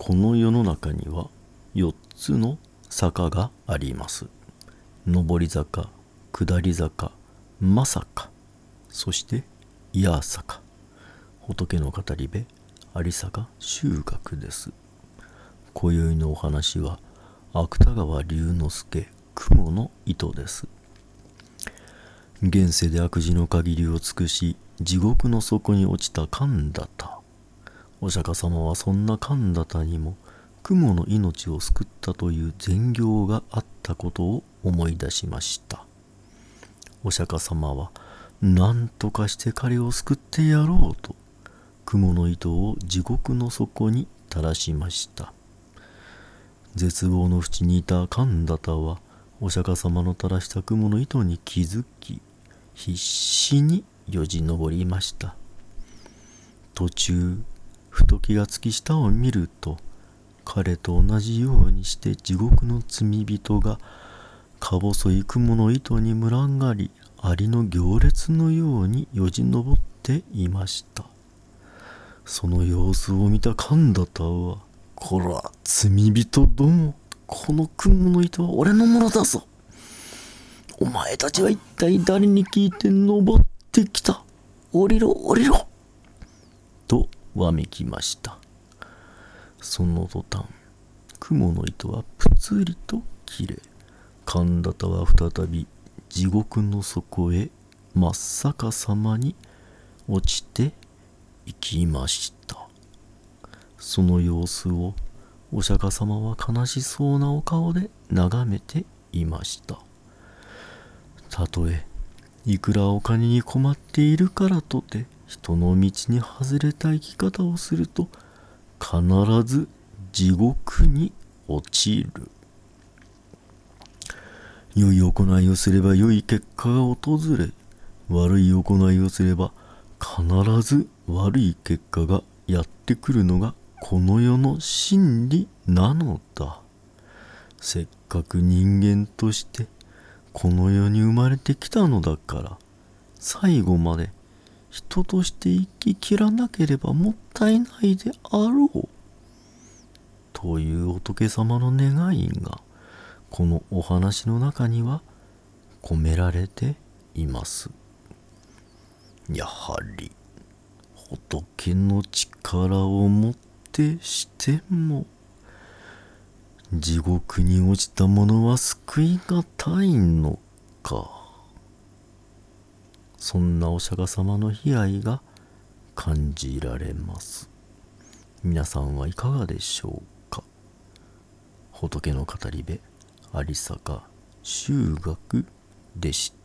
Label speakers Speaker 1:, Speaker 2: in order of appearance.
Speaker 1: この世の中には4つの坂があります。上り坂下り坂まさかそしていや坂仏の語り部有坂修学です。今宵のお話は芥川龍之介雲の糸です。現世で悪事の限りを尽くし地獄の底に落ちた神田田。お釈迦様はそんな神田田にも雲の命を救ったという善行があったことを思い出しました。お釈迦様は何とかして彼を救ってやろうと雲の糸を地獄の底に垂らしました。絶望の淵にいた神田田はお釈迦様の垂らした雲の糸に気づき必死によじ登りました。途中ふと気がつき下を見ると彼と同じようにして地獄の罪人がか細い雲の糸に群がりアリの行列のようによじ登っていました。その様子を見た神田田は「こら罪人どもこの雲の糸は俺のものだぞ。お前たちは一体誰に聞いて登ってきた。降りろ降りろ。わめきました。その途端雲の糸はぷつりと切れ神田田は再び地獄の底へ真っ逆さまに落ちていきました。その様子をお釈迦様は悲しそうなお顔で眺めていました。たとえいくらお金に困っているからとて人の道に外れた生き方をすると必ず地獄に落ちる。良い行いをすれば良い結果が訪れ。悪い行いをすれば必ず悪い結果がやってくるのがこの世の真理なのだ。せっかく人間としてこの世に生まれてきたのだから最後まで人として生ききらなければもったいないであろう。という仏様の願いがこのお話の中には込められています。やはり仏の力をもってしても地獄に落ちた者は救いがたいのか。そんなお釈迦様の悲哀が感じられます。皆さんはいかがでしょうか？仏の語り部有坂修学でした。